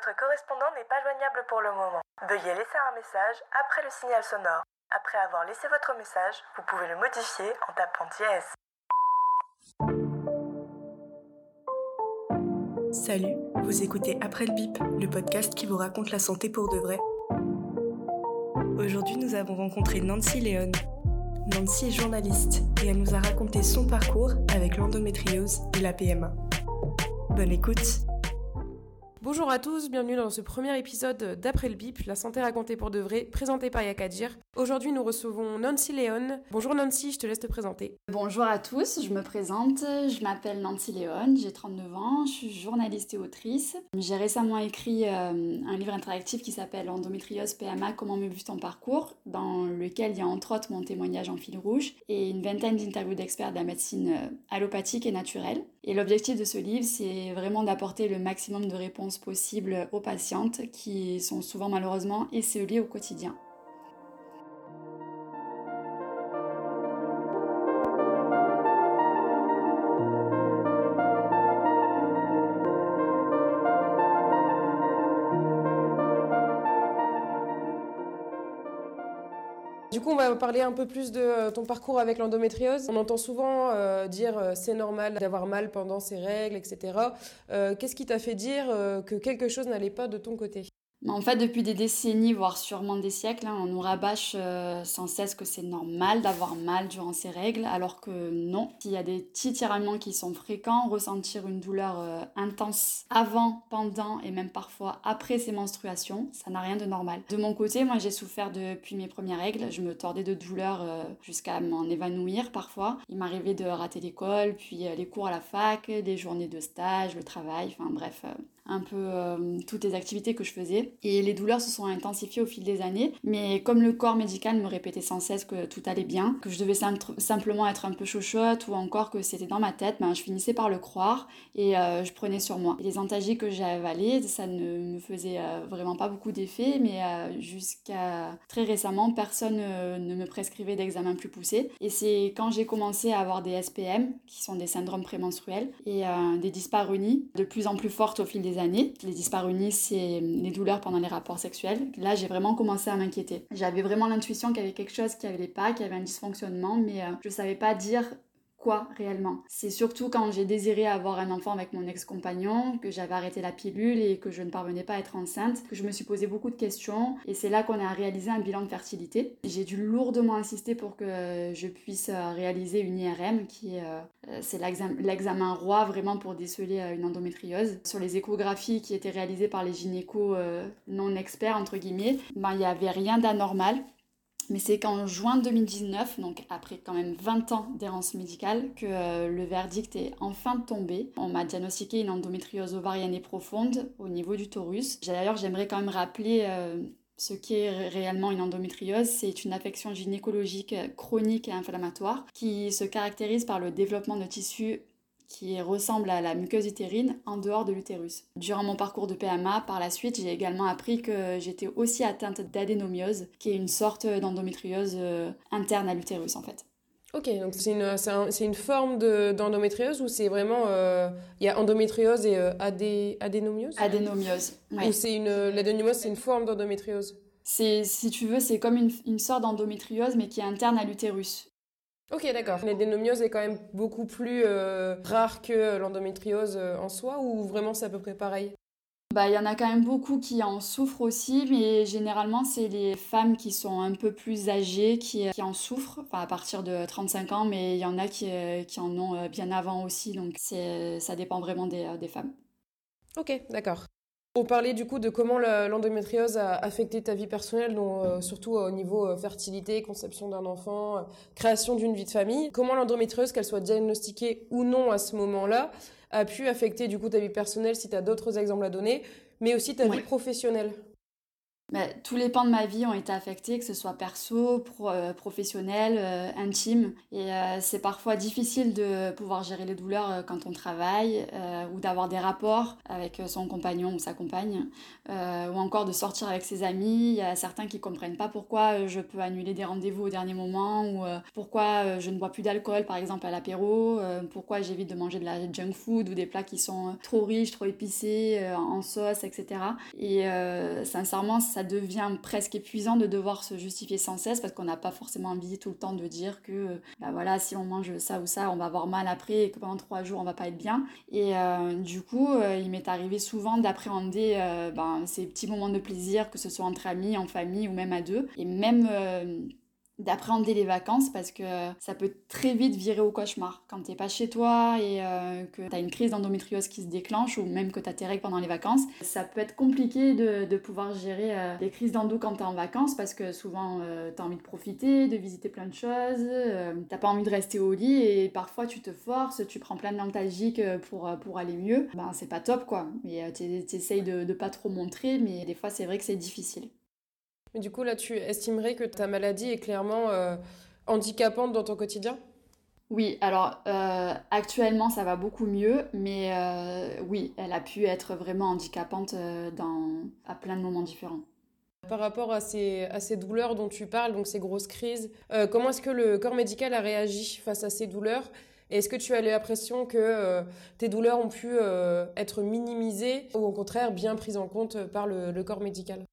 Notre correspondant n'est pas joignable pour le moment. Veuillez laisser un message après le signal sonore. Après avoir laissé votre message, vous pouvez le modifier en tapant dièse. Salut, vous écoutez Après le bip, le podcast qui vous raconte la santé pour de vrai. Aujourd'hui, nous avons rencontré Nancy Léon. Nancy est journaliste et elle nous a raconté son parcours avec l'endométriose et la PMA. Bonne écoute Bonjour à tous, bienvenue dans ce premier épisode d'Après le bip, la santé racontée pour de vrai, présenté par Yakadir. Aujourd'hui, nous recevons Nancy Léon. Bonjour Nancy, je te laisse te présenter. Bonjour à tous, je me présente, je m'appelle Nancy Léon, j'ai 39 ans, je suis journaliste et autrice. J'ai récemment écrit euh, un livre interactif qui s'appelle Endométriose PMA, comment me vu ton parcours, dans lequel il y a entre autres mon témoignage en fil rouge et une vingtaine d'interviews d'experts de la médecine euh, allopathique et naturelle. Et l'objectif de ce livre, c'est vraiment d'apporter le maximum de réponses possibles aux patientes qui sont souvent malheureusement esselées au quotidien. Du coup, on va parler un peu plus de euh, ton parcours avec l'endométriose. On entend souvent euh, dire euh, c'est normal d'avoir mal pendant ses règles, etc. Qu'est-ce qui t'a fait dire que quelque chose n'allait pas de ton côté? En fait, depuis des décennies, voire sûrement des siècles, hein, on nous rabâche euh, sans cesse que c'est normal d'avoir mal durant ces règles, alors que non. S'il y a des petits tiraillements qui sont fréquents, ressentir une douleur euh, intense avant, pendant et même parfois après ces menstruations, ça n'a rien de normal. De mon côté, moi j'ai souffert depuis mes premières règles, je me tordais de douleur euh, jusqu'à m'en évanouir parfois. Il m'arrivait de rater l'école, puis les cours à la fac, des journées de stage, le travail, enfin bref, un peu euh, toutes les activités que je faisais. Et les douleurs se sont intensifiées au fil des années. Mais comme le corps médical me répétait sans cesse que tout allait bien, que je devais simplement être un peu chochotte ou encore que c'était dans ma tête, ben, je finissais par le croire et euh, je prenais sur moi. Les antagies que j'ai avalées, ça ne me faisait euh, vraiment pas beaucoup d'effet, mais jusqu'à très récemment, personne ne me prescrivait d'examen plus poussé. Et c'est quand j'ai commencé à avoir des SPM, qui sont des syndromes prémenstruels, et des dyspareunies de plus en plus fortes au fil des années. Les dyspareunies, c'est les douleurs pendant les rapports sexuels. Là, j'ai vraiment commencé à m'inquiéter. J'avais vraiment l'intuition qu'il y avait quelque chose qui n'allait pas, qu'il y avait un dysfonctionnement, mais euh, je savais pas dire quoi réellement. C'est surtout quand j'ai désiré avoir un enfant avec mon ex-compagnon, que j'avais arrêté la pilule et que je ne parvenais pas à être enceinte, que je me suis posé beaucoup de questions et c'est là qu'on a réalisé un bilan de fertilité. J'ai dû lourdement insister pour que je puisse euh, réaliser une IRM qui euh, c'est l'examen roi vraiment pour déceler euh, une endométriose. Sur les échographies qui étaient réalisées par les gynécos non experts entre guillemets, ben il n'y avait rien d'anormal. Mais c'est qu'en juin 2019, donc après quand même 20 ans d'errance médicale, que euh, le verdict est enfin tombé. On m'a diagnostiqué une endométriose ovarienne et profonde au niveau du torus. D'ailleurs, j'aimerais quand même rappeler euh, ce qu'est réellement une endométriose. C'est une affection gynécologique chronique et inflammatoire qui se caractérise par le développement de tissus qui ressemble à la muqueuse utérine en dehors de l'utérus. Durant mon parcours de PMA, par la suite, j'ai également appris que j'étais aussi atteinte d'adénomiose, qui est une sorte d'endométriose euh, interne à l'utérus en fait. Ok, donc c'est une, c'est une forme d'endométriose ou c'est vraiment. Euh, il y a endométriose et euh, adé, adénomiose? Adénomiose, oui. Une. L'adénomiose, c'est une forme d'endométriose? Si tu veux, c'est comme une, une sorte d'endométriose, mais qui est interne à l'utérus. Ok, d'accord. L'adénomiose est quand même beaucoup plus euh, rare que l'endométriose euh, en soi, ou vraiment c'est à peu près pareil? Bah, il y en a quand même beaucoup qui en souffrent aussi, mais généralement, c'est les femmes qui sont un peu plus âgées qui, qui en souffrent, enfin, à partir de 35 ans, mais il y en a qui, euh, qui en ont bien avant aussi, donc ça dépend vraiment des, des femmes. Ok, d'accord. On parlait du coup de comment l'endométriose a affecté ta vie personnelle, donc, euh, surtout au niveau euh, fertilité, conception d'un enfant, euh, création d'une vie de famille. Comment l'endométriose, qu'elle soit diagnostiquée ou non à ce moment-là, a pu affecter du coup ta vie personnelle si tu as d'autres exemples à donner, mais aussi ta vie professionnelle? Mais tous les pans de ma vie ont été affectés, que ce soit perso, euh, professionnel, euh, intime. Et euh, c'est parfois difficile de pouvoir gérer les douleurs quand on travaille ou d'avoir des rapports avec son compagnon ou sa compagne ou encore de sortir avec ses amis. Il y a certains qui comprennent pas pourquoi je peux annuler des rendez-vous au dernier moment ou pourquoi je ne bois plus d'alcool par exemple à l'apéro, pourquoi j'évite de manger de la junk food ou des plats qui sont trop riches, trop épicés, en sauce, etc. Et sincèrement, ça devient presque épuisant de devoir se justifier sans cesse parce qu'on n'a pas forcément envie tout le temps de dire que bah voilà, si on mange ça ou ça, on va avoir mal après et que pendant trois jours on va pas être bien. Et euh, du coup, euh, il m'est arrivé souvent d'appréhender euh, ben, ces petits moments de plaisir, que ce soit entre amis, en famille ou même à deux. Et même d'appréhender les vacances parce que ça peut très vite virer au cauchemar. Quand t'es pas chez toi et euh, que t'as une crise d'endométriose qui se déclenche ou même que t'as tes règles pendant les vacances, ça peut être compliqué de, de pouvoir gérer euh, les crises d'endo quand t'es en vacances parce que souvent euh, t'as envie de profiter, de visiter plein de choses, t'as pas envie de rester au lit et parfois tu te forces, tu prends plein d'antalgiques pour, pour aller mieux. Ben c'est pas top quoi. Mais t'essayes de, de pas trop montrer mais des fois c'est vrai que c'est difficile. Mais du coup, là, tu estimerais que ta maladie est clairement euh, handicapante dans ton quotidien? Oui, alors euh, actuellement, ça va beaucoup mieux, mais euh, oui, elle a pu être vraiment handicapante dans, à plein de moments différents. Par rapport à ces, à ces douleurs dont tu parles, donc ces grosses crises, comment est-ce que le corps médical a réagi face à ces douleurs? Est-ce que tu as l'impression que tes douleurs ont pu être minimisées ou au contraire bien prises en compte par le corps médical?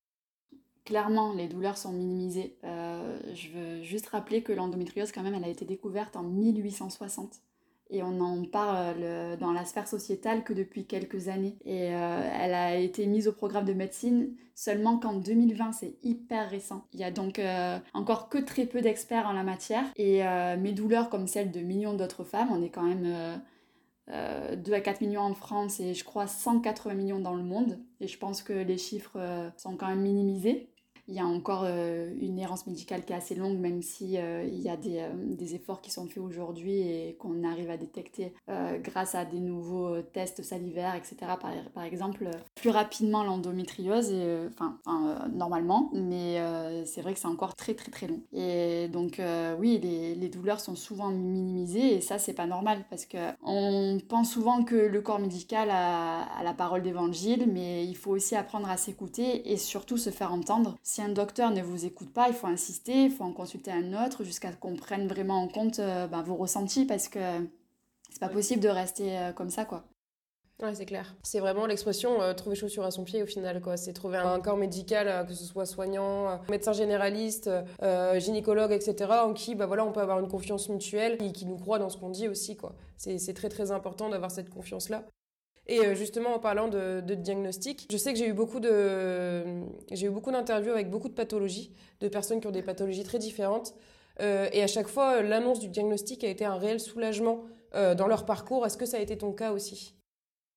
Clairement, les douleurs sont minimisées. Euh, je veux juste rappeler que l'endométriose, quand même, elle a été découverte en 1860. Et on en parle dans la sphère sociétale que depuis quelques années. Et euh, elle a été mise au programme de médecine seulement qu'en 2020, c'est hyper récent. Il y a donc euh, encore que très peu d'experts en la matière. Et mes douleurs, comme celles de millions d'autres femmes, on est quand même 2 à 4 millions en France et je crois 180 millions dans le monde. Et je pense que les chiffres sont quand même minimisés. Il y a encore euh, une errance médicale qui est assez longue, même si euh, il y a des, euh, des, efforts qui sont faits aujourd'hui et qu'on arrive à détecter grâce à des nouveaux tests salivaires, etc. Par, par exemple, plus rapidement l'endométriose, enfin normalement, mais c'est vrai que c'est encore très très très long. Et donc oui, les, les, douleurs sont souvent minimisées et ça c'est pas normal parce que on pense souvent que le corps médical a, la parole d'évangile, mais il faut aussi apprendre à s'écouter et surtout se faire entendre un docteur ne vous écoute pas, il faut insister, il faut en consulter un autre jusqu'à ce qu'on prenne vraiment en compte euh, ben, vos ressentis parce que c'est pas possible de rester euh, comme ça, quoi. Ouais, c'est clair. C'est vraiment l'expression euh, trouver chaussure à son pied au final, quoi. C'est trouver un corps médical, que ce soit soignant, médecin généraliste, gynécologue, etc., en qui, bah voilà, on peut avoir une confiance mutuelle et qui nous croit dans ce qu'on dit aussi, quoi. C'est très très important d'avoir cette confiance-là. Et euh, justement, en parlant de, diagnostic, je sais que j'ai eu beaucoup de, j'ai eu beaucoup d'interviews avec beaucoup de pathologies, de personnes qui ont des pathologies très différentes. Euh, et à chaque fois, l'annonce du diagnostic a été un réel soulagement euh, dans leur parcours. Est-ce que ça a été ton cas aussi?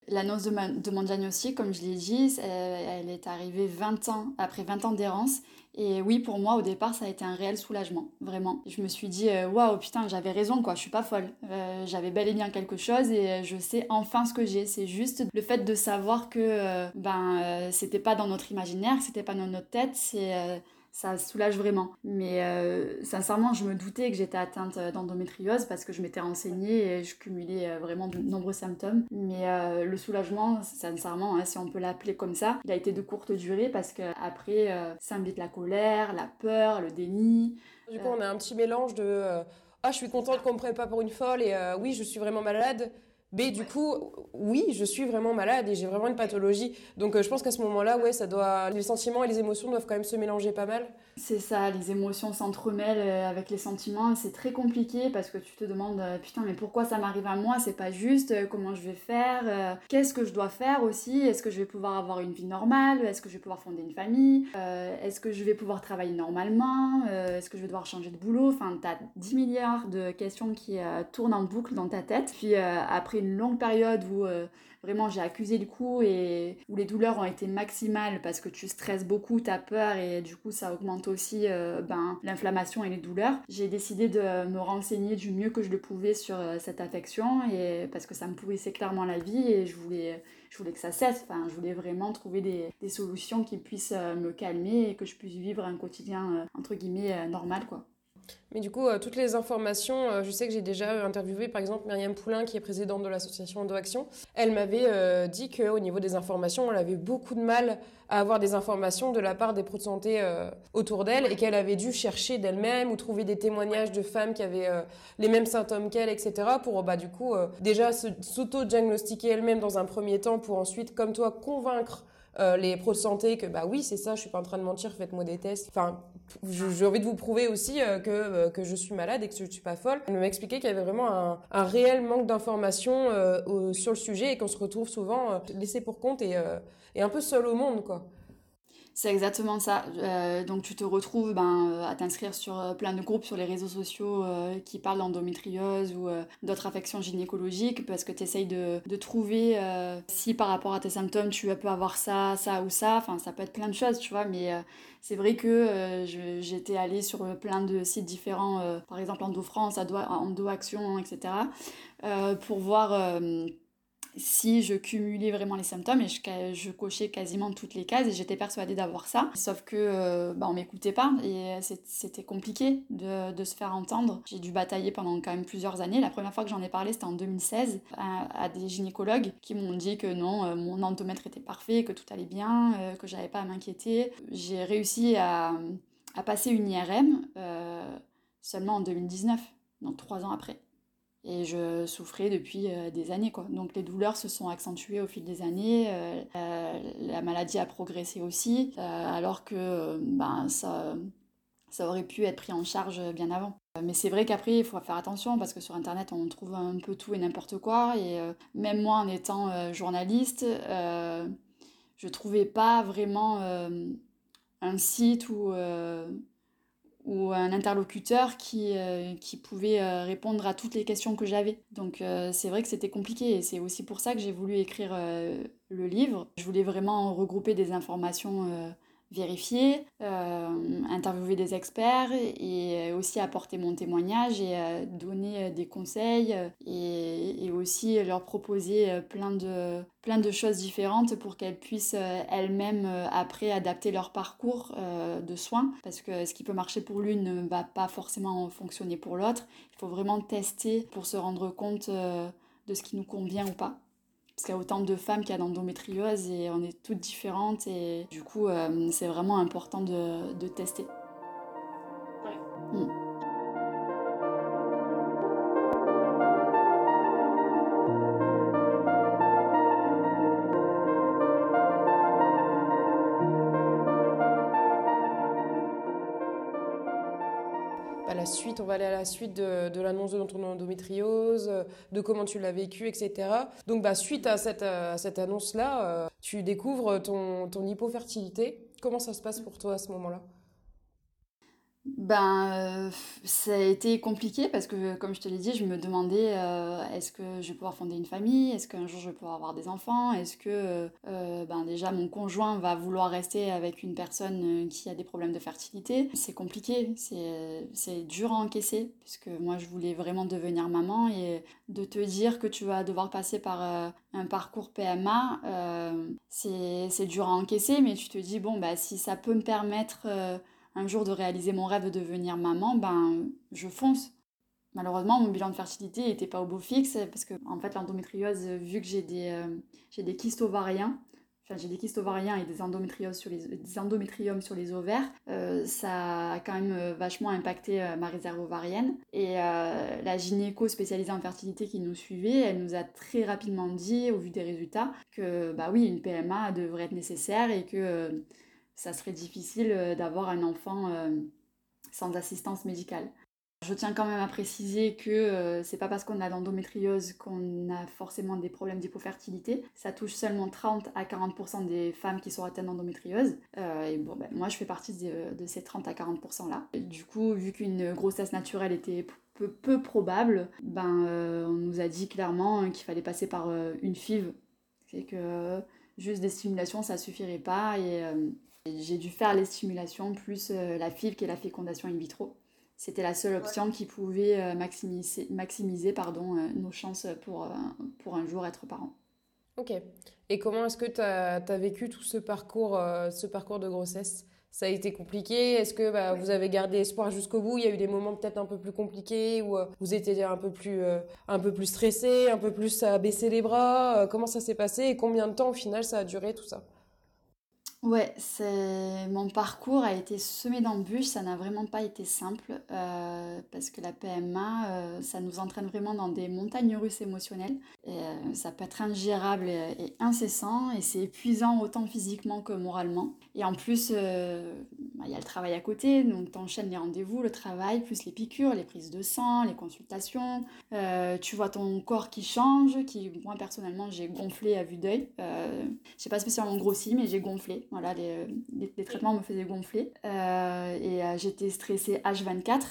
L'annonce de, de, mon diagnostic, comme je l'ai dit, elle, est arrivée 20 ans, après 20 ans d'errance. Et oui, pour moi, au départ, ça a été un réel soulagement, vraiment. Je me suis dit, euh, waouh, putain, j'avais raison, quoi, je suis pas folle. Euh, j'avais bel et bien quelque chose et euh, je sais enfin ce que j'ai. C'est juste le fait de savoir que, ben, c'était pas dans notre imaginaire, c'était pas dans notre tête, c'est ça soulage vraiment. Mais euh, sincèrement, je me doutais que j'étais atteinte d'endométriose parce que je m'étais renseignée et je cumulais euh, vraiment de nombreux symptômes. Mais euh, le soulagement, sincèrement, hein, si on peut l'appeler comme ça, il a été de courte durée parce qu'après, ça invite la colère, la peur, le déni. Du coup, on a un petit mélange de Ah, je suis contente qu'on me prenne pas pour une folle et oui, je suis vraiment malade B, du coup, oui, je suis vraiment malade et j'ai vraiment une pathologie. Donc euh, je pense qu'à ce moment-là, ouais, ça doit, les sentiments et les émotions doivent quand même se mélanger pas mal. C'est ça, les émotions s'entremêlent euh, avec les sentiments. C'est très compliqué parce que tu te demandes, euh, putain, mais pourquoi ça m'arrive à moi? C'est pas juste. Comment je vais faire Qu'est-ce que je dois faire aussi? Est-ce que je vais pouvoir avoir une vie normale? Est-ce que je vais pouvoir fonder une famille? Est-ce que je vais pouvoir travailler normalement? Est-ce que je vais devoir changer de boulot? Enfin, t'as 10 milliards de questions qui tournent en boucle dans ta tête. Puis après une longue période où vraiment j'ai accusé le coup et où les douleurs ont été maximales parce que tu stresses beaucoup, tu as peur et du coup ça augmente aussi ben, l'inflammation et les douleurs, j'ai décidé de me renseigner du mieux que je le pouvais sur cette affection et parce que ça me pourrissait clairement la vie et je voulais je voulais que ça cesse. Enfin, je voulais vraiment trouver des, des solutions qui puissent euh, me calmer et que je puisse vivre un quotidien, euh, entre guillemets, euh, normal, quoi. Mais du coup, euh, toutes les informations, euh, je sais que j'ai déjà interviewé par exemple Myriam Poulain, qui est présidente de l'association EndoAction. Elle m'avait euh, dit qu'au niveau des informations, elle avait beaucoup de mal à avoir des informations de la part des pros de santé autour d'elle et qu'elle avait dû chercher d'elle-même ou trouver des témoignages de femmes qui avaient les mêmes symptômes qu'elle, etc. pour bah, du coup déjà s'auto-diagnostiquer elle-même dans un premier temps pour ensuite, comme toi, convaincre euh, les pros de santé que bah oui c'est ça je suis pas en train de mentir faites-moi des tests enfin j'ai envie de vous prouver aussi euh, que euh, que je suis malade et que je suis pas folle elle m'expliquait qu'il y avait vraiment un, réel manque d'informations sur le sujet et qu'on se retrouve souvent laissé pour compte et, et un peu seul au monde quoi c'est exactement ça. Euh, donc tu te retrouves ben, euh, à t'inscrire sur euh, plein de groupes sur les réseaux sociaux qui parlent d'endométriose ou d'autres affections gynécologiques parce que tu essayes de, de trouver si par rapport à tes symptômes tu peux avoir ça, ça ou ça. Enfin, ça peut être plein de choses, tu vois. Mais c'est vrai que j'étais allée sur plein de sites différents, par exemple Endo France, Endo Action, etc. pour voir si je cumulais vraiment les symptômes et je, cochais quasiment toutes les cases et j'étais persuadée d'avoir ça. Sauf que euh, bah, on m'écoutait pas et c'était compliqué de, se faire entendre. J'ai dû batailler pendant quand même plusieurs années. La première fois que j'en ai parlé, c'était en 2016 à, des gynécologues qui m'ont dit que non, euh, mon endomètre était parfait, que tout allait bien, euh, que j'avais pas à m'inquiéter. J'ai réussi à, passer une IRM seulement en 2019, donc trois ans après. Et je souffrais depuis euh, des années, quoi. Donc les douleurs se sont accentuées au fil des années, euh, la maladie a progressé aussi, euh, alors que ben, ça, ça aurait pu être pris en charge bien avant. Mais c'est vrai qu'après, il faut faire attention parce que sur Internet, on trouve un peu tout et n'importe quoi. Et même moi, en étant journaliste, je trouvais pas vraiment un site où ou un interlocuteur qui, euh, qui pouvait euh, répondre à toutes les questions que j'avais. Donc euh, c'est vrai que c'était compliqué et c'est aussi pour ça que j'ai voulu écrire le livre. Je voulais vraiment regrouper des informations vérifier, euh, interviewer des experts et aussi apporter mon témoignage et euh, donner euh, des conseils et, et, aussi leur proposer plein de, plein de choses différentes pour qu'elles puissent elles-mêmes après adapter leur parcours de soins parce que ce qui peut marcher pour l'une ne va pas forcément fonctionner pour l'autre. Il faut vraiment tester pour se rendre compte de ce qui nous convient ou pas parce qu'il y a autant de femmes qu'il y a d'endométriose et on est toutes différentes et du coup euh, c'est vraiment important de, de tester. Ouais. Mm. On va aller à la suite de, l'annonce de ton endométriose, de comment tu l'as vécu, etc. Donc, bah, suite à cette, cette annonce-là, euh, tu découvres ton, ton hypofertilité. Comment ça se passe pour toi à ce moment-là? Ben, euh, ça a été compliqué parce que, comme je te l'ai dit, je me demandais euh, est-ce que je vais pouvoir fonder une famille? Est-ce qu'un jour je vais pouvoir avoir des enfants? Est-ce que, euh, ben, déjà, mon conjoint va vouloir rester avec une personne qui a des problèmes de fertilité? C'est compliqué, c'est dur à encaisser puisque moi je voulais vraiment devenir maman et de te dire que tu vas devoir passer par un parcours PMA, c'est dur à encaisser, mais tu te dis, bon, bah, si ça peut me permettre un jour de réaliser mon rêve de devenir maman, ben je fonce. Malheureusement, mon bilan de fertilité n'était pas au beau fixe parce que en fait l'endométriose, vu que j'ai des, euh, j'ai des kystes ovariens, enfin j'ai des kystes ovariens et des endométrioses sur les, des endométriomes sur les ovaires, euh, ça a quand même euh, vachement impacté ma réserve ovarienne. Et la gynéco spécialisée en fertilité qui nous suivait, elle nous a très rapidement dit, au vu des résultats, que bah oui, une PMA devrait être nécessaire et que ça serait difficile euh, d'avoir un enfant euh, sans assistance médicale. Je tiens quand même à préciser que euh, c'est pas parce qu'on a l'endométriose qu'on a forcément des problèmes d'hypofertilité. Ça touche seulement 30 à 40% des femmes qui sont atteintes d'endométriose. et bon, ben, moi je fais partie de, ces 30 à 40% là. du coup, vu qu'une grossesse naturelle était peu, peu probable, ben, on nous a dit clairement qu'il fallait passer par une FIV. C'est que juste des stimulations, ça suffirait pas. Et, j'ai dû faire les stimulations plus la FIV qui est la fécondation in vitro. C'était la seule option qui pouvait maximiser, maximiser pardon, nos chances pour, pour un jour être parent. Ok. Et comment est-ce que tu as, vécu tout ce parcours, ce parcours de grossesse? Ça a été compliqué? Est-ce que bah, vous avez gardé espoir jusqu'au bout? Il y a eu des moments peut-être un peu plus compliqués où euh, vous étiez un peu plus, euh, un peu plus stressé, un peu plus à baisser les bras? Euh, Comment ça s'est passé? Et combien de temps au final ça a duré tout ça? Ouais, c'est mon parcours a été semé d'embûches, ça n'a vraiment pas été simple euh, parce que la PMA, euh, ça nous entraîne vraiment dans des montagnes russes émotionnelles. Euh, ça peut être ingérable et, incessant et c'est épuisant autant physiquement que moralement. Et en plus, bah, il y a le travail à côté, donc tu enchaînes les rendez-vous, le travail, plus les piqûres, les prises de sang, les consultations. tu vois ton corps qui change, qui moi personnellement j'ai gonflé à vue d'œil. J'ai pas spécialement grossi, mais j'ai gonflé. Voilà, les, les, traitements me faisaient gonfler. Euh, et euh, j'étais stressée H24.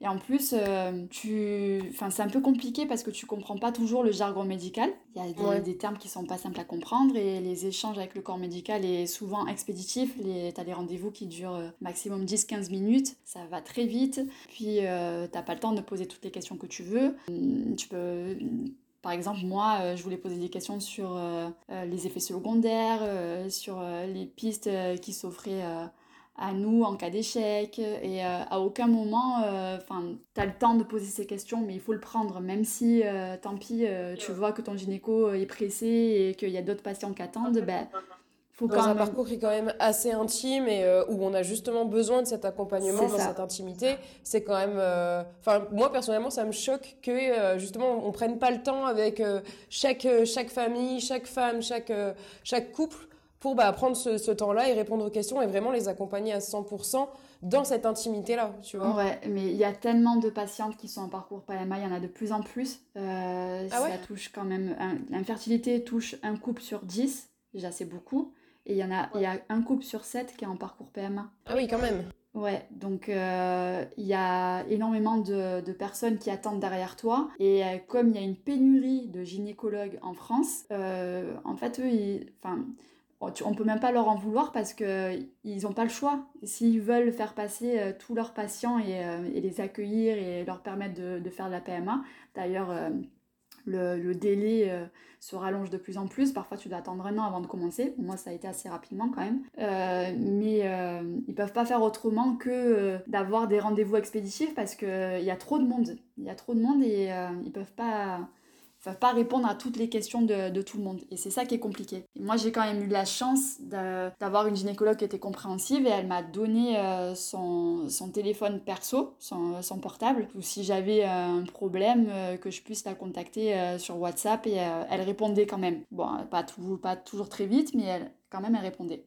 Et en plus, euh, tu... enfin, c'est un peu compliqué parce que tu comprends pas toujours le jargon médical. Il y a des, termes qui sont pas simples à comprendre et les échanges avec le corps médical est souvent expéditif. Les... Tu as des rendez-vous qui durent maximum 10-15 minutes. Ça va très vite. Puis, euh, t'as pas le temps de poser toutes les questions que tu veux. Hum, tu peux par exemple, moi, euh, je voulais poser des questions sur euh, euh, les effets secondaires, sur les pistes qui s'offraient à nous en cas d'échec. Et à aucun moment, enfin, tu as le temps de poser ces questions, mais il faut le prendre, même si, tant pis, tu vois que ton gynéco est pressé et qu'il y a d'autres patients qui attendent, ben, dans un parcours qui est quand même assez intime et euh, où on a justement besoin de cet accompagnement, de cette intimité, c'est quand même. Euh, enfin, moi personnellement, ça me choque que euh, justement on prenne pas le temps avec chaque chaque famille, chaque femme, chaque chaque couple pour bah, prendre ce, temps-là et répondre aux questions et vraiment les accompagner à 100% dans cette intimité-là, tu vois. Ouais, mais il y a tellement de patientes qui sont en parcours PMA, il y en a de plus en plus. ah ça touche quand même. L'infertilité touche un couple sur 10, déjà c'est beaucoup. Et il y en a, il y a un couple sur sept qui est en parcours PMA. Ah oui, quand même. Ouais, donc euh, il y a énormément de, de, personnes qui attendent derrière toi. Et euh, comme il y a une pénurie de gynécologues en France, euh, en fait, eux, ils, enfin, on peut même pas leur en vouloir parce qu'ils n'ont pas le choix. S'ils veulent faire passer tous leurs patients et, et, les accueillir et leur permettre de, de faire de la PMA, d'ailleurs, le, délai euh, se rallonge de plus en plus. Parfois, tu dois attendre un an avant de commencer. moi, ça a été assez rapidement quand même. Euh, mais euh, ils peuvent pas faire autrement que d'avoir des rendez-vous expéditifs parce qu'il y a trop de monde. Il y a trop de monde et ils peuvent pas pas répondre à toutes les questions de, tout le monde. Et c'est ça qui est compliqué. moi, j'ai quand même eu la chance d'avoir une gynécologue qui était compréhensive et elle m'a donné euh, son, son, téléphone perso, son, son portable, ou si j'avais un problème, euh, que je puisse la contacter euh, sur WhatsApp et elle répondait quand même. Bon, pas, tout, pas toujours très vite, mais elle, quand même, elle répondait.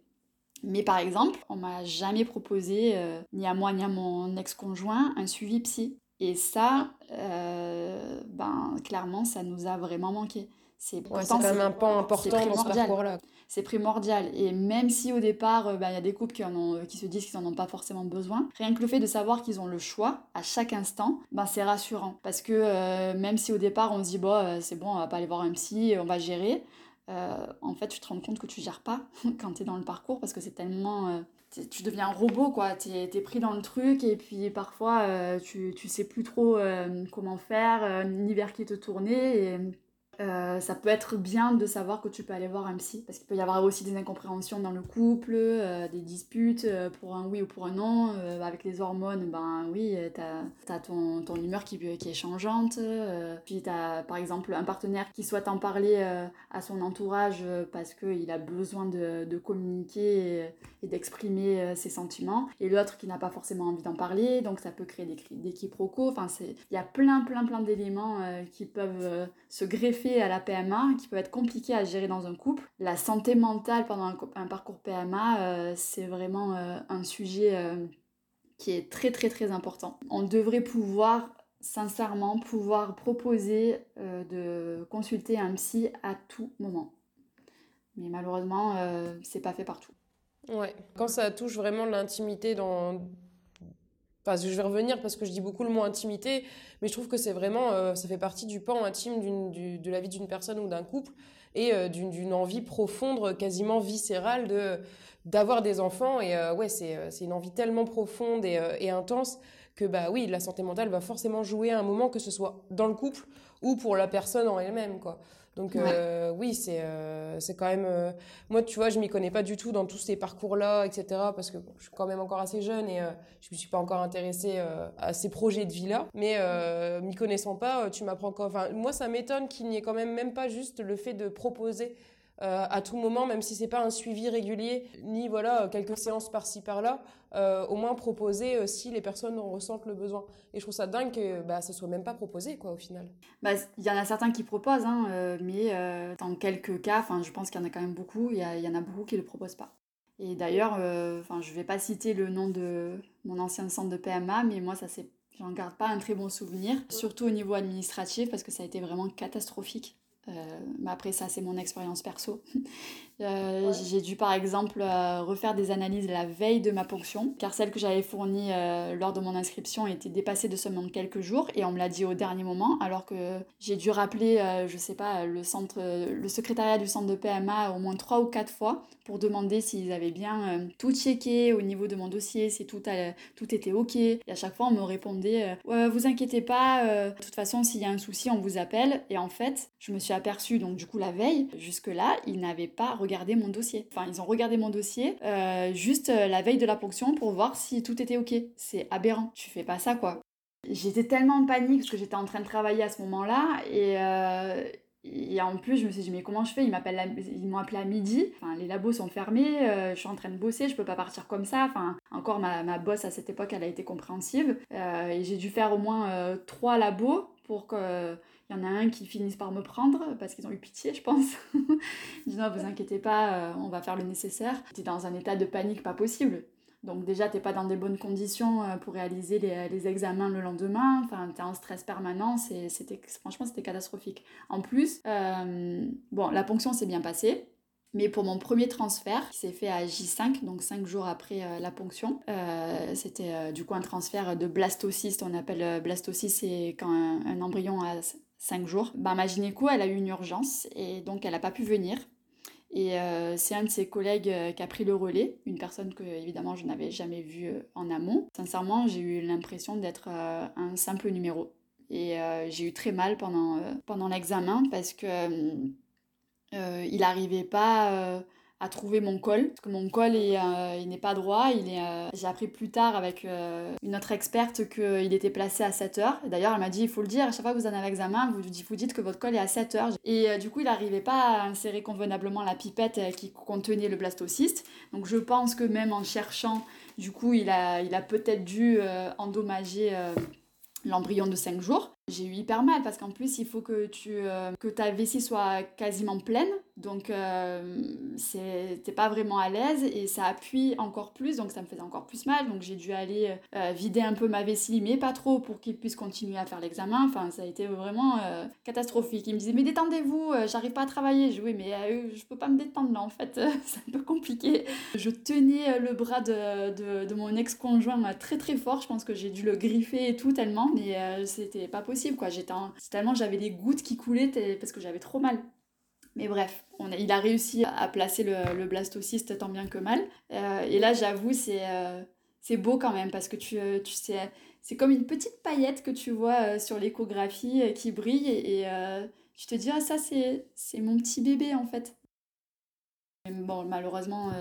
Mais par exemple, on m'a jamais proposé, ni à moi ni à mon ex-conjoint, un suivi psy. Et ça, euh, ben, clairement, ça nous a vraiment manqué. C'est quand même un pan important dans ce parcours-là. C'est primordial. Et même si au départ, euh, ben, il y a des couples qui, en ont, qui se disent qu'ils n'en ont pas forcément besoin, rien que le fait de savoir qu'ils ont le choix à chaque instant, ben, c'est rassurant. Parce que euh, même si au départ, on se dit, bon, c'est bon, on va pas aller voir un psy, on va gérer, en fait, tu te rends compte que tu gères pas quand tu es dans le parcours parce que c'est tellement tu deviens un robot, quoi. Tu es, pris dans le truc et puis parfois euh, tu, tu sais plus trop euh, comment faire, euh, ni vers qui te tourner. Et euh, ça peut être bien de savoir que tu peux aller voir un psy, parce qu'il peut y avoir aussi des incompréhensions dans le couple, euh, des disputes euh, pour un oui ou pour un non. avec les hormones, ben oui, t'as as ton, ton humeur qui, qui est changeante. puis t'as par exemple un partenaire qui souhaite en parler à son entourage parce qu'il a besoin de, de communiquer et, d'exprimer ses sentiments, et l'autre qui n'a pas forcément envie d'en parler, donc ça peut créer des, des quiproquos. Enfin, il y a plein, plein, plein d'éléments qui peuvent se greffer à la PMA qui peut être compliqué à gérer dans un couple. La santé mentale pendant un, parcours PMA, euh, c'est vraiment euh, un sujet euh, qui est très très très important. On devrait pouvoir sincèrement pouvoir proposer de consulter un psy à tout moment. Mais malheureusement, c'est pas fait partout. Ouais, quand ça touche vraiment l'intimité dans Je vais revenir parce que je dis beaucoup le mot intimité, mais je trouve que c'est vraiment, euh, ça fait partie du pan intime de la vie d'une personne ou d'un couple et euh, d'une envie profonde, quasiment viscérale de d'avoir des enfants. Et euh, ouais, c'est une envie tellement profonde et, et, intense que bah oui, la santé mentale va forcément jouer à un moment, que ce soit dans le couple ou pour la personne en elle-même, quoi. Donc euh, oui, c'est euh, c'est quand même euh, moi tu vois, je m'y connais pas du tout dans tous ces parcours-là, etc. Parce que je suis quand même encore assez jeune et je me suis pas encore intéressée à ces projets de vie-là. Mais m'y connaissant pas, tu m'apprends encore. Enfin moi, ça m'étonne qu'il n'y ait quand même même pas juste le fait de proposer euh, à tout moment, même si c'est pas un suivi régulier, ni voilà quelques séances par-ci par-là, euh, au moins proposer euh, si les personnes en ressentent le besoin. Et je trouve ça dingue que bah, ça soit même pas proposé quoi au final. Bah, il y en a certains qui proposent, hein, mais dans quelques cas, enfin je pense qu'il y en a quand même beaucoup, il y, en a beaucoup qui le proposent pas. Et d'ailleurs, enfin je vais pas citer le nom de mon ancien centre de PMA, mais moi ça c'est J'en garde pas un très bon souvenir, surtout au niveau administratif, parce que ça a été vraiment catastrophique. Euh, mais après, ça, c'est mon expérience perso. Euh, j'ai dû par exemple euh, refaire des analyses la veille de ma ponction, car celle que j'avais fournie lors de mon inscription était dépassée de seulement quelques jours, et on me l'a dit au dernier moment, alors que j'ai dû rappeler, je sais pas, le, centre, le secrétariat du centre de PMA au moins trois ou quatre fois pour demander s'ils avaient bien tout checké au niveau de mon dossier, si tout, tout était ok. Et à chaque fois, on me répondait Vous inquiétez pas, de toute façon, s'il y a un souci, on vous appelle. Et en fait, je me suis aperçue, donc du coup, la veille, jusque-là, ils n'avaient pas regardé mon dossier. Enfin, ils ont regardé mon dossier euh, juste euh, la veille de la ponction pour voir si tout était ok. C'est aberrant. Tu fais pas ça, quoi. J'étais tellement en panique parce que j'étais en train de travailler à ce moment-là et, euh, en plus, je me suis dit, mais comment je fais? Ils m'ont appelé à midi. Enfin, les labos sont fermés. je suis en train de bosser. Je peux pas partir comme ça. Enfin, encore ma, ma boss à cette époque, elle a été compréhensive. et j'ai dû faire au moins trois labos pour que il y en a un qui finissent par me prendre parce qu'ils ont eu pitié, je pense. Ils disent non, vous inquiétez pas, euh, on va faire le nécessaire. T'es dans un état de panique pas possible. Donc déjà, t'es pas dans des bonnes conditions euh, pour réaliser les, examens le lendemain. Enfin, t'es en stress permanent. C'était, franchement, c'était catastrophique. En plus, euh, bon, la ponction s'est bien passée. Mais pour mon premier transfert, qui s'est fait à J5, donc 5 jours après la ponction, c'était du coup un transfert de blastocyste. On appelle blastocyste, c'est quand un embryon a 5 jours. Bah, ma gynéco, elle a eu une urgence et donc elle n'a pas pu venir. Et euh, c'est un de ses collègues euh, qui a pris le relais, une personne que évidemment je n'avais jamais vue euh, en amont. Sincèrement, j'ai eu l'impression d'être un simple numéro. Et j'ai eu très mal pendant, pendant l'examen parce que il n'arrivait pas à trouver mon col parce que mon col euh, il n'est pas droit il est euh, j'ai appris plus tard avec euh, une autre experte qu'il était placé à 7 heures. D'ailleurs elle m'a dit il faut le dire à chaque fois que vous en avez examen vous, vous dites que votre col est à 7 heures. Et du coup il n'arrivait pas à insérer convenablement la pipette qui contenait le blastocyste donc je pense que même en cherchant du coup il a, il a peut-être dû endommager l'embryon de 5 jours j'ai eu hyper mal parce qu'en plus il faut que tu que ta vessie soit quasiment pleine donc, euh, c'était pas vraiment à l'aise et ça appuie encore plus, donc ça me faisait encore plus mal. Donc, j'ai dû aller euh, vider un peu ma vessie, mais pas trop pour qu'il puisse continuer à faire l'examen. Enfin, ça a été vraiment euh, catastrophique. Il me disait, mais détendez-vous, euh, j'arrive pas à travailler. Je oui, mais je peux pas me détendre là, en fait, c'est un peu compliqué. Je tenais le bras de, de, de mon ex-conjoint très très fort. Je pense que j'ai dû le griffer et tout tellement, mais c'était pas possible quoi. J'étais tellement j'avais des gouttes qui coulaient parce que j'avais trop mal. Mais bref, on il a réussi à placer le, blastocyste tant bien que mal. Euh, et là, j'avoue, c'est euh, beau quand même parce que tu, euh, tu sais, c'est comme une petite paillette que tu vois sur l'échographie qui brille et, tu te dis, ah, ça, c'est mon petit bébé en fait. bon, malheureusement,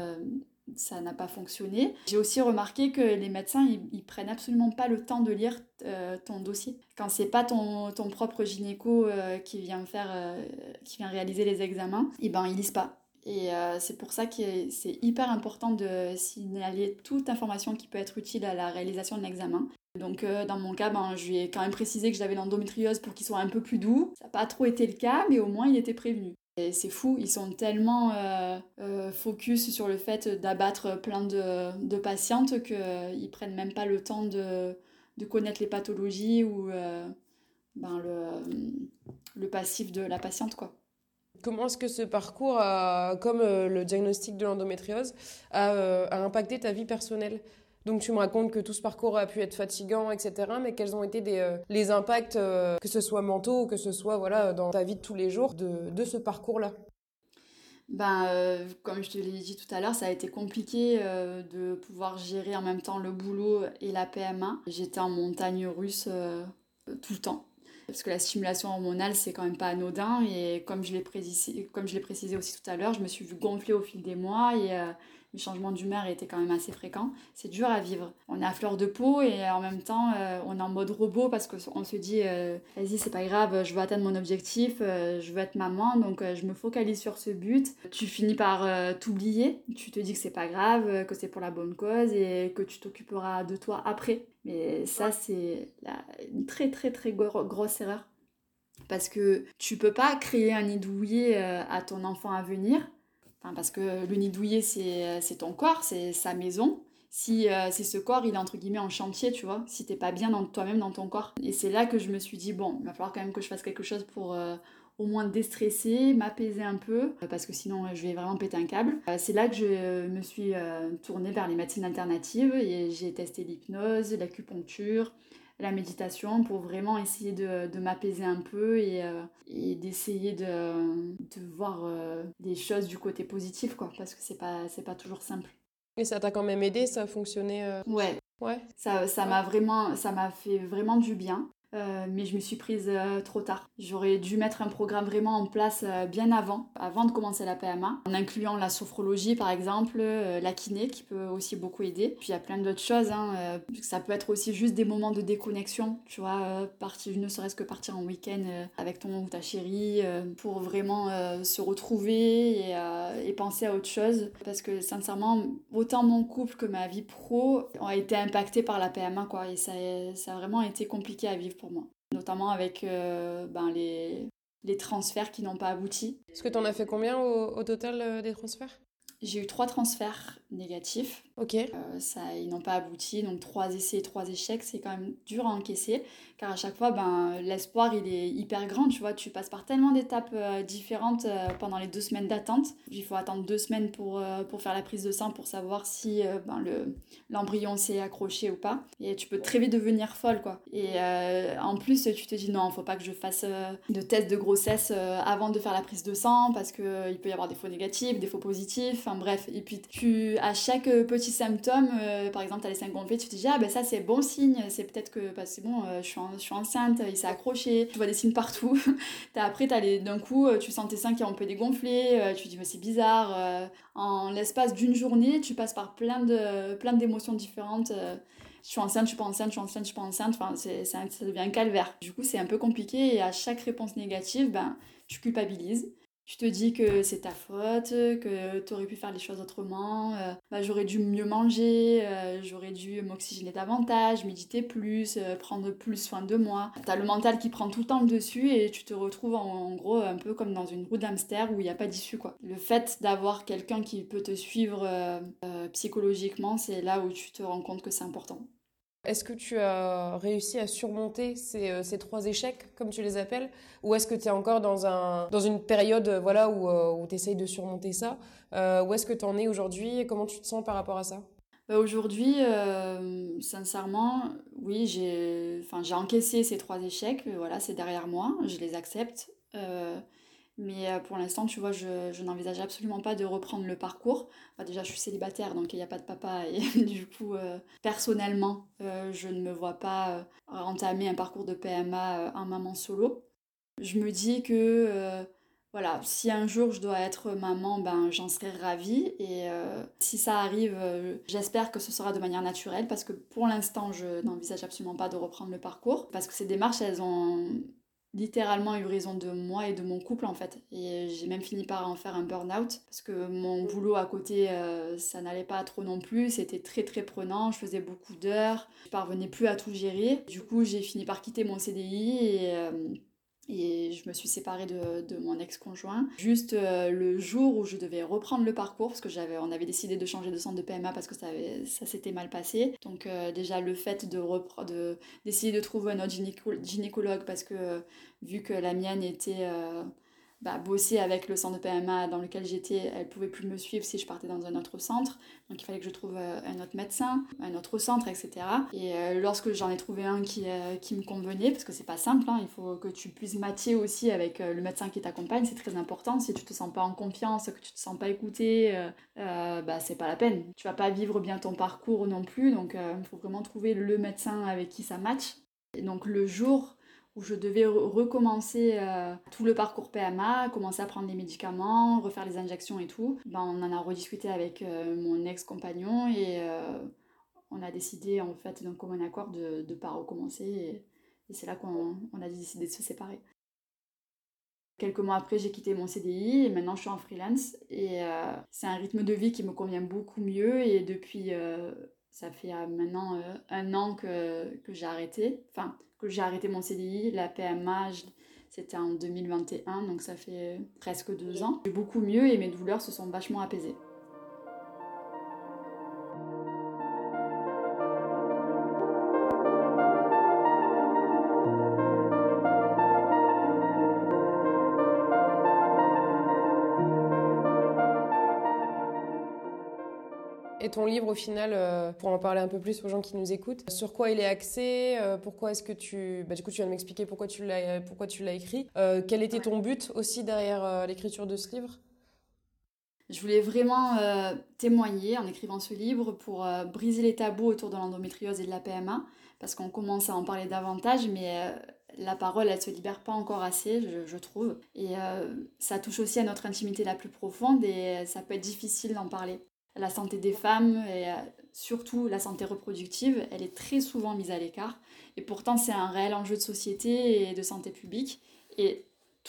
ça n'a pas fonctionné. J'ai aussi remarqué que les médecins, ils, prennent absolument pas le temps de lire euh, ton dossier. Quand c'est pas ton, ton, propre gynéco euh, qui vient faire, euh, qui vient réaliser les examens, et eh ben ils lisent pas. Et c'est pour ça que c'est hyper important de signaler toute information qui peut être utile à la réalisation de l'examen. Donc dans mon cas, ben, je lui ai quand même précisé que j'avais l'endométriose pour qu'il soit un peu plus doux. Ça n'a pas trop été le cas, mais au moins il était prévenu. C'est fou, ils sont tellement euh, euh, focus sur le fait d'abattre plein de, de patientes qu'ils euh, prennent même pas le temps de, de connaître les pathologies ou ben le, le, passif de la patiente. quoi. Comment est-ce que ce parcours, a, comme le diagnostic de l'endométriose, a, a, impacté ta vie personnelle? Donc tu me racontes que tout ce parcours a pu être fatigant, etc. Mais quels ont été des, les impacts, que ce soit mentaux, que ce soit voilà dans ta vie de tous les jours, de, ce parcours-là? Ben, euh, comme je te l'ai dit tout à l'heure, ça a été compliqué euh, de pouvoir gérer en même temps le boulot et la PMA. J'étais en montagne russe euh, tout le temps. Parce que la stimulation hormonale, c'est quand même pas anodin. Et comme je l'ai précisé, comme je l'ai précisé aussi tout à l'heure, je me suis vue gonfler au fil des mois. Et les changements d'humeur étaient quand même assez fréquents. C'est dur à vivre. On est à fleur de peau et en même temps, euh, on est en mode robot parce qu'on se dit, euh, vas-y, c'est pas grave, je veux atteindre mon objectif, euh, je veux être maman, donc je me focalise sur ce but. Tu finis par t'oublier, tu te dis que c'est pas grave, que c'est pour la bonne cause et que tu t'occuperas de toi après. Mais ça, c'est une très très très grosse erreur. Parce que tu peux pas créer un nid à ton enfant à venir parce que le nid douillet, c'est ton corps, c'est sa maison. Si euh, c'est ce corps, il est entre guillemets en chantier, tu vois, si t'es pas bien toi-même dans ton corps. Et c'est là que je me suis dit, bon, il va falloir quand même que je fasse quelque chose pour euh, au moins déstresser, m'apaiser un peu, euh, parce que sinon je vais vraiment péter un câble. c'est là que je me suis tournée vers les médecines alternatives et j'ai testé l'hypnose, l'acupuncture, la méditation pour vraiment essayer de, de m'apaiser un peu et, euh, et d'essayer de, de voir euh, des choses du côté positif, quoi, parce que c'est pas, c'est pas toujours simple. Et ça t'a quand même aidé, ça a fonctionné euh Ouais. Ouais. Ça, ça m'a vraiment, ça m'a fait vraiment du bien. Euh, mais je me suis prise euh, trop tard. J'aurais dû mettre un programme vraiment en place euh, bien avant, avant de commencer la PMA, en incluant la sophrologie par exemple, la kiné qui peut aussi beaucoup aider. Puis il y a plein d'autres choses. Hein, ça peut être aussi juste des moments de déconnexion, tu vois, partir, ne serait-ce que partir en week-end avec ton ou ta chérie pour vraiment se retrouver et, penser à autre chose. Parce que sincèrement, autant mon couple que ma vie pro ont été impactés par la PMA, quoi. Et ça, ça a vraiment été compliqué à vivre pour moi. Notamment avec euh, ben, les, les transferts qui n'ont pas abouti. Est-ce que tu en as fait combien au, au total euh, des transferts? J'ai eu trois transferts négatifs. Ok. Euh, ça, ils n'ont pas abouti, donc trois essais trois échecs, c'est quand même dur à encaisser, car à chaque fois, ben, l'espoir, il est hyper grand, tu vois, tu passes par tellement d'étapes euh, différentes euh, pendant les deux semaines d'attente. Il faut attendre deux semaines pour, pour faire la prise de sang, pour savoir si ben, le, l'embryon s'est accroché ou pas. Et tu peux très vite devenir folle, quoi. Et en plus, tu te dis, non, faut pas que je fasse de test de grossesse avant de faire la prise de sang, parce qu'il peut y avoir des faux négatifs, des faux positifs, enfin bref. Et puis, tu, à chaque petit symptômes, euh, par exemple, tu as les seins gonflés, tu te dis, ah ben ça c'est bon signe, c'est peut-être que bah, c'est bon, euh, je, suis enceinte, il s'est accroché, tu vois des signes partout. as, après, d'un coup, euh, tu sens tes seins qui ont un peu dégonflé, tu te dis, mais c'est bizarre. en l'espace d'une journée, tu passes par plein de plein d'émotions différentes. je suis enceinte, je suis pas enceinte, je suis enceinte, je suis pas enceinte, enfin, c'est, ça devient un calvaire. Du coup, c'est un peu compliqué et à chaque réponse négative, ben, tu culpabilises tu te dis que c'est ta faute, que tu aurais pu faire les choses autrement, euh, bah, j'aurais dû mieux manger, euh, j'aurais dû m'oxygéner davantage, méditer plus, euh, prendre plus soin de moi. T'as le mental qui prend tout le temps le dessus et tu te retrouves en, gros un peu comme dans une roue d'hamster où il n'y a pas d'issue quoi. Le fait d'avoir quelqu'un qui peut te suivre psychologiquement, c'est là où tu te rends compte que c'est important. Est-ce que tu as réussi à surmonter ces, euh, ces, trois échecs, comme tu les appelles? Ou est-ce que tu es encore dans, un, dans une période euh, voilà, où, euh, où tu essayes de surmonter ça? Où est-ce que tu en es aujourd'hui et comment tu te sens par rapport à ça? Bah, Aujourd'hui, sincèrement, oui, j'ai encaissé ces trois échecs. Voilà, c'est derrière moi, je les accepte. Mais euh, pour l'instant, tu vois, je, je n'envisage absolument pas de reprendre le parcours. Bah, déjà, je suis célibataire, donc il n'y a pas de papa. Et du coup, euh, personnellement, euh, je ne me vois pas entamer un parcours de PMA en maman solo. Je me dis que, voilà, si un jour je dois être maman, ben, j'en serais ravie. Et si ça arrive, j'espère que ce sera de manière naturelle, parce que pour l'instant, je n'envisage absolument pas de reprendre le parcours. Parce que ces démarches, elles ont littéralement eu raison de moi et de mon couple en fait. Et j'ai même fini par en faire un burn-out parce que mon boulot à côté, euh, ça n'allait pas trop non plus. C'était très très prenant. Je faisais beaucoup d'heures. Je parvenais plus à tout gérer. Du coup, j'ai fini par quitter mon CDI et euh, et je me suis séparée de, de mon ex-conjoint. Juste euh, le jour où je devais reprendre le parcours, parce que on avait décidé de changer de centre de PMA parce que ça, ça s'était mal passé. Donc euh, déjà le fait de, de d'essayer de trouver un autre gynécologue parce que vu que la mienne était bah, bosser avec le centre de PMA dans lequel j'étais, elle pouvait plus me suivre si je partais dans un autre centre. Donc il fallait que je trouve euh, un autre médecin, un autre centre, etc. Et euh, lorsque j'en ai trouvé un qui, euh, qui me convenait, parce que c'est pas simple, hein, il faut que tu puisses matcher aussi avec le médecin qui t'accompagne, c'est très important. Si tu te sens pas en confiance, que tu te sens pas écouté, bah c'est pas la peine. Tu vas pas vivre bien ton parcours non plus, donc il faut vraiment trouver le médecin avec qui ça match. Et donc le jour où je devais recommencer euh, tout le parcours PMA, commencer à prendre les médicaments, refaire les injections et tout. Ben, on en a rediscuté avec euh, mon ex-compagnon et euh, on a décidé en fait d'un commun accord de ne pas recommencer et, c'est là qu'on a décidé de se séparer. Quelques mois après, j'ai quitté mon CDI et maintenant je suis en freelance et c'est un rythme de vie qui me convient beaucoup mieux et depuis ça fait maintenant un an que, que j'ai arrêté. Enfin, que j'ai arrêté mon CDI. La PMA, c'était en 2021, donc ça fait presque deux ans. J'ai beaucoup mieux et mes douleurs se sont vachement apaisées. Et ton livre, au final, euh, pour en parler un peu plus aux gens qui nous écoutent, sur quoi il est axé euh, Pourquoi est-ce que tu... Bah, du coup, tu viens de m'expliquer pourquoi tu l'as, pourquoi tu l'as écrit. Euh, quel était ton but aussi derrière l'écriture de ce livre? Je voulais vraiment témoigner en écrivant ce livre pour briser les tabous autour de l'endométriose et de la PMA, parce qu'on commence à en parler davantage, mais la parole, elle se libère pas encore assez, je trouve. Et ça touche aussi à notre intimité la plus profonde et ça peut être difficile d'en parler la santé des femmes et euh, surtout la santé reproductive, elle est très souvent mise à l'écart. Et pourtant, c'est un réel enjeu de société et de santé publique.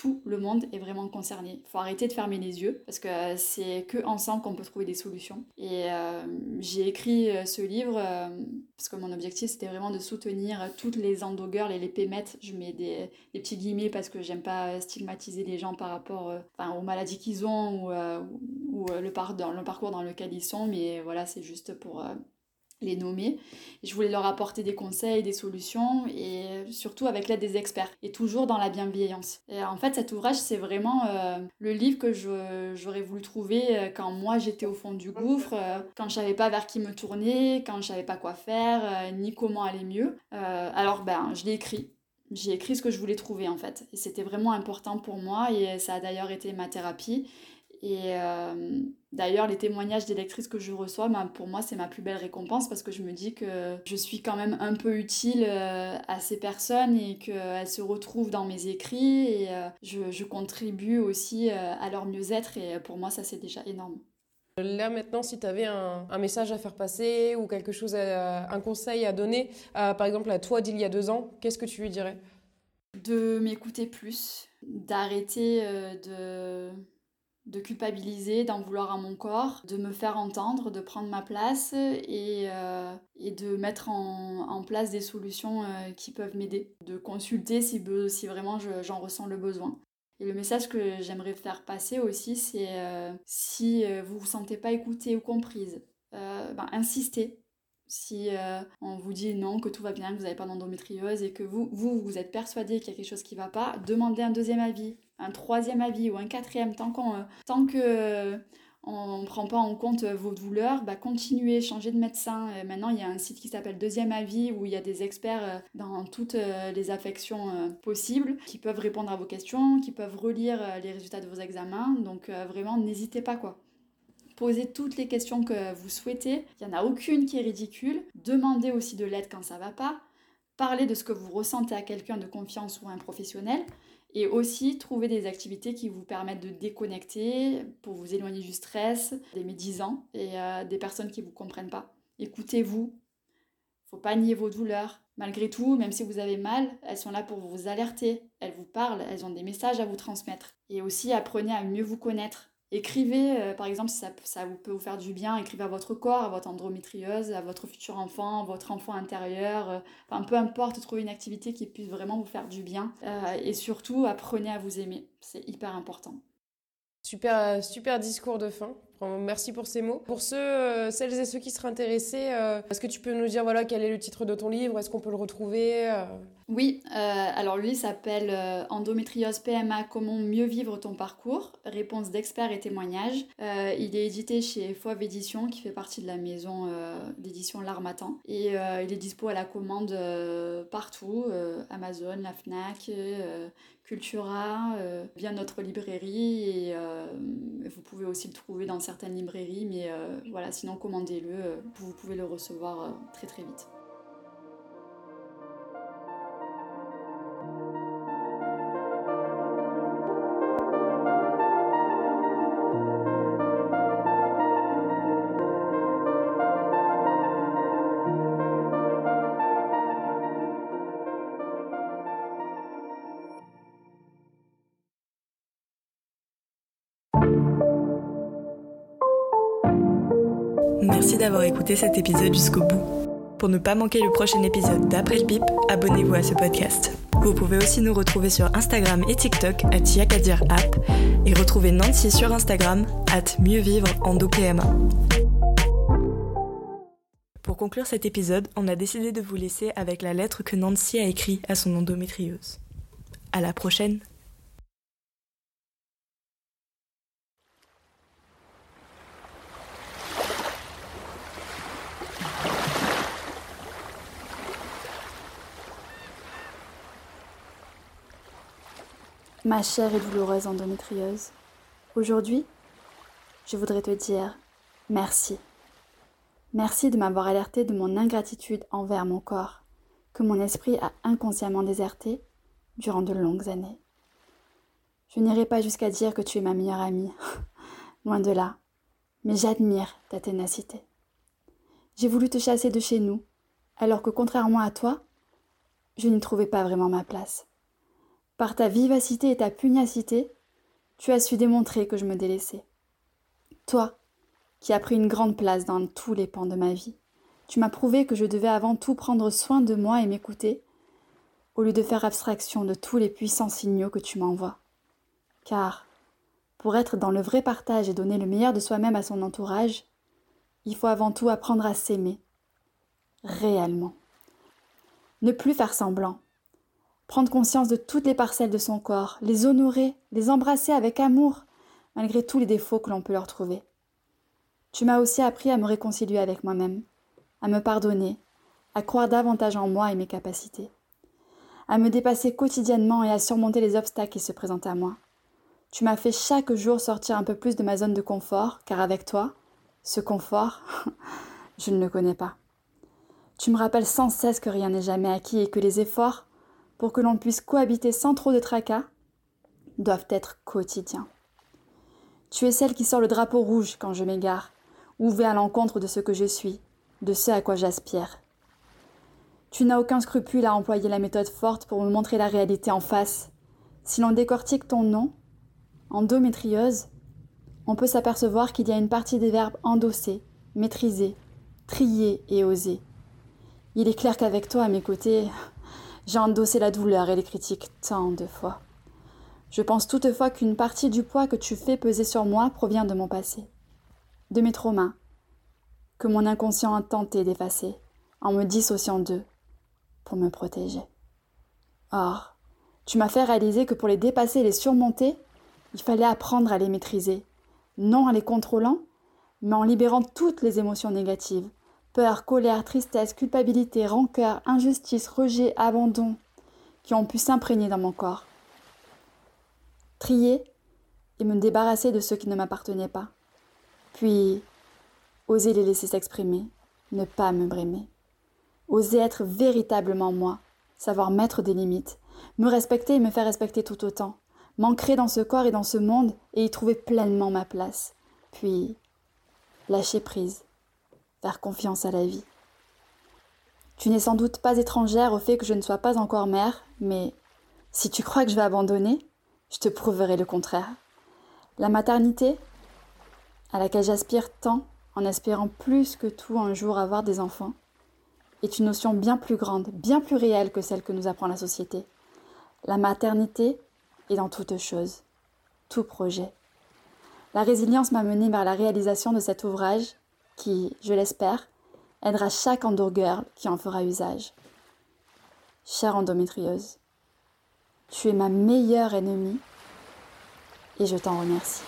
Tout le monde est vraiment concerné. Il faut arrêter de fermer les yeux parce que c'est que ensemble qu'on peut trouver des solutions. Et euh, j'ai écrit euh, ce livre euh, parce que mon objectif c'était vraiment de soutenir toutes les endogirls et les pémettes. Je mets des, petits guillemets parce que j'aime pas stigmatiser les gens par rapport aux maladies qu'ils ont ou, le parcours dans lequel ils sont. Mais voilà, c'est juste pour les nommer. Je voulais leur apporter des conseils, des solutions et surtout avec l'aide des experts et toujours dans la bienveillance. Et en fait, cet ouvrage, c'est vraiment euh, le livre que j'aurais voulu trouver euh, quand moi j'étais au fond du gouffre, euh, quand je savais pas vers qui me tourner, quand je savais pas quoi faire, ni comment aller mieux. alors, ben, je l'ai écrit. J'ai écrit ce que je voulais trouver en fait. Et c'était vraiment important pour moi et ça a d'ailleurs été ma thérapie. Et euh, d'ailleurs, les témoignages des lectrices que je reçois, ben, pour moi, c'est ma plus belle récompense parce que je me dis que je suis quand même un peu utile euh, à ces personnes et qu'elles se retrouvent dans mes écrits et euh, je, je, contribue aussi à leur mieux-être et pour moi, ça, c'est déjà énorme. Là maintenant, si tu avais un, un, message à faire passer ou quelque chose, un conseil à donner, par exemple à toi d'il y a deux ans, qu'est-ce que tu lui dirais? De m'écouter plus, d'arrêter de de culpabiliser, d'en vouloir à mon corps, de me faire entendre, de prendre ma place et, euh, et de mettre en, place des solutions euh, qui peuvent m'aider, de consulter si, si vraiment j'en ressens le besoin. Et le message que j'aimerais faire passer aussi, c'est euh, si vous vous sentez pas écoutée ou comprise, ben, insistez. Si on vous dit non, que tout va bien, que vous n'avez pas d'endométriose et que vous, vous, vous êtes persuadé qu'il y a quelque chose qui ne va pas, demandez un deuxième avis, un troisième avis ou un quatrième, tant, qu'on, euh, tant que euh, on ne prend pas en compte euh, vos douleurs, bah continuez, changez de médecin. maintenant, il y a un site qui s'appelle Deuxième Avis où il y a des experts dans toutes les affections possibles qui peuvent répondre à vos questions, qui peuvent relire les résultats de vos examens. Donc vraiment, n'hésitez pas quoi. Posez toutes les questions que vous souhaitez. Il n'y en a aucune qui est ridicule. Demandez aussi de l'aide quand ça va pas. Parlez de ce que vous ressentez à quelqu'un de confiance ou un professionnel. Et aussi trouver des activités qui vous permettent de déconnecter pour vous éloigner du stress, des médisants et euh, des personnes qui ne vous comprennent pas. Écoutez-vous. Faut pas nier vos douleurs. Malgré tout, même si vous avez mal, elles sont là pour vous alerter. Elles vous parlent, elles ont des messages à vous transmettre. Et aussi apprenez à mieux vous connaître. Écrivez, euh, par exemple, si ça, ça, peut vous faire du bien, écrivez à votre corps, à votre endométriose, à votre futur enfant, votre enfant intérieur, euh, enfin peu importe, trouvez une activité qui puisse vraiment vous faire du bien. Euh, et surtout, apprenez à vous aimer, c'est hyper important. Super, super discours de fin. Merci pour ces mots. Pour ceux, euh, celles et ceux qui seraient intéressés, euh, est-ce que tu peux nous dire voilà quel est le titre de ton livre? Est-ce qu'on peut le retrouver euh? Oui, alors lui s'appelle Endométriose PMA Comment mieux vivre ton parcours? Réponse d'experts et témoignages. il est édité chez Fauve Édition qui fait partie de la maison d'édition L'Armatan et il est dispo à la commande partout Amazon, la Fnac. Cultura, bien notre librairie et vous pouvez aussi le trouver dans certaines librairies, mais euh, voilà, sinon commandez-le, euh, vous pouvez le recevoir euh, très très vite. D'avoir écouté cet épisode jusqu'au bout. Pour ne pas manquer le prochain épisode d'Après le Bip, abonnez-vous à ce podcast. Vous pouvez aussi nous retrouver sur Instagram et TikTok à Yakadir App et retrouver Nancy sur Instagram at mieux vivre en PMA. Pour conclure cet épisode, on a décidé de vous laisser avec la lettre que Nancy a écrite à son endométriose. À la prochaine! Ma chère et douloureuse endométrieuse, aujourd'hui, je voudrais te dire merci. Merci de m'avoir alerté de mon ingratitude envers mon corps, que mon esprit a inconsciemment déserté durant de longues années. Je n'irai pas jusqu'à dire que tu es ma meilleure amie, loin de là, mais j'admire ta ténacité. J'ai voulu te chasser de chez nous, alors que contrairement à toi, je n'y trouvais pas vraiment ma place. Par ta vivacité et ta pugnacité, tu as su démontrer que je me délaissais. Toi, qui as pris une grande place dans tous les pans de ma vie, tu m'as prouvé que je devais avant tout prendre soin de moi et m'écouter, au lieu de faire abstraction de tous les puissants signaux que tu m'envoies. Car, pour être dans le vrai partage et donner le meilleur de soi-même à son entourage, il faut avant tout apprendre à s'aimer, réellement. Ne plus faire semblant, prendre conscience de toutes les parcelles de son corps, les honorer, les embrasser avec amour, malgré tous les défauts que l'on peut leur trouver. Tu m'as aussi appris à me réconcilier avec moi-même, à me pardonner, à croire davantage en moi et mes capacités, à me dépasser quotidiennement et à surmonter les obstacles qui se présentent à moi. Tu m'as fait chaque jour sortir un peu plus de ma zone de confort, car avec toi, ce confort, je ne le connais pas. Tu me rappelles sans cesse que rien n'est jamais acquis et que les efforts, pour que l'on puisse cohabiter sans trop de tracas, doivent être quotidiens. Tu es celle qui sort le drapeau rouge quand je m'égare, ou vais à l'encontre de ce que je suis, de ce à quoi j'aspire. Tu n'as aucun scrupule à employer la méthode forte pour me montrer la réalité en face. Si l'on décortique ton nom, endométriose, on peut s'apercevoir qu'il y a une partie des verbes endosser, maîtriser, trier et oser. Il est clair qu'avec toi à mes côtés, j'ai endossé la douleur et les critiques tant de fois. Je pense toutefois qu'une partie du poids que tu fais peser sur moi provient de mon passé, de mes traumas, que mon inconscient a tenté d'effacer en me dissociant d'eux pour me protéger. Or, tu m'as fait réaliser que pour les dépasser et les surmonter, il fallait apprendre à les maîtriser, non en les contrôlant, mais en libérant toutes les émotions négatives peur, colère, tristesse, culpabilité, rancœur, injustice, rejet, abandon, qui ont pu s'imprégner dans mon corps. Trier et me débarrasser de ceux qui ne m'appartenaient pas. Puis, oser les laisser s'exprimer, ne pas me brémer. Oser être véritablement moi, savoir mettre des limites, me respecter et me faire respecter tout autant, m'ancrer dans ce corps et dans ce monde et y trouver pleinement ma place. Puis, lâcher prise faire confiance à la vie. Tu n'es sans doute pas étrangère au fait que je ne sois pas encore mère, mais si tu crois que je vais abandonner, je te prouverai le contraire. La maternité, à laquelle j'aspire tant en espérant plus que tout un jour avoir des enfants, est une notion bien plus grande, bien plus réelle que celle que nous apprend la société. La maternité est dans toute chose, tout projet. La résilience m'a menée vers la réalisation de cet ouvrage qui, je l'espère, aidera chaque endurgirl qui en fera usage. Chère endométriose, tu es ma meilleure ennemie et je t'en remercie.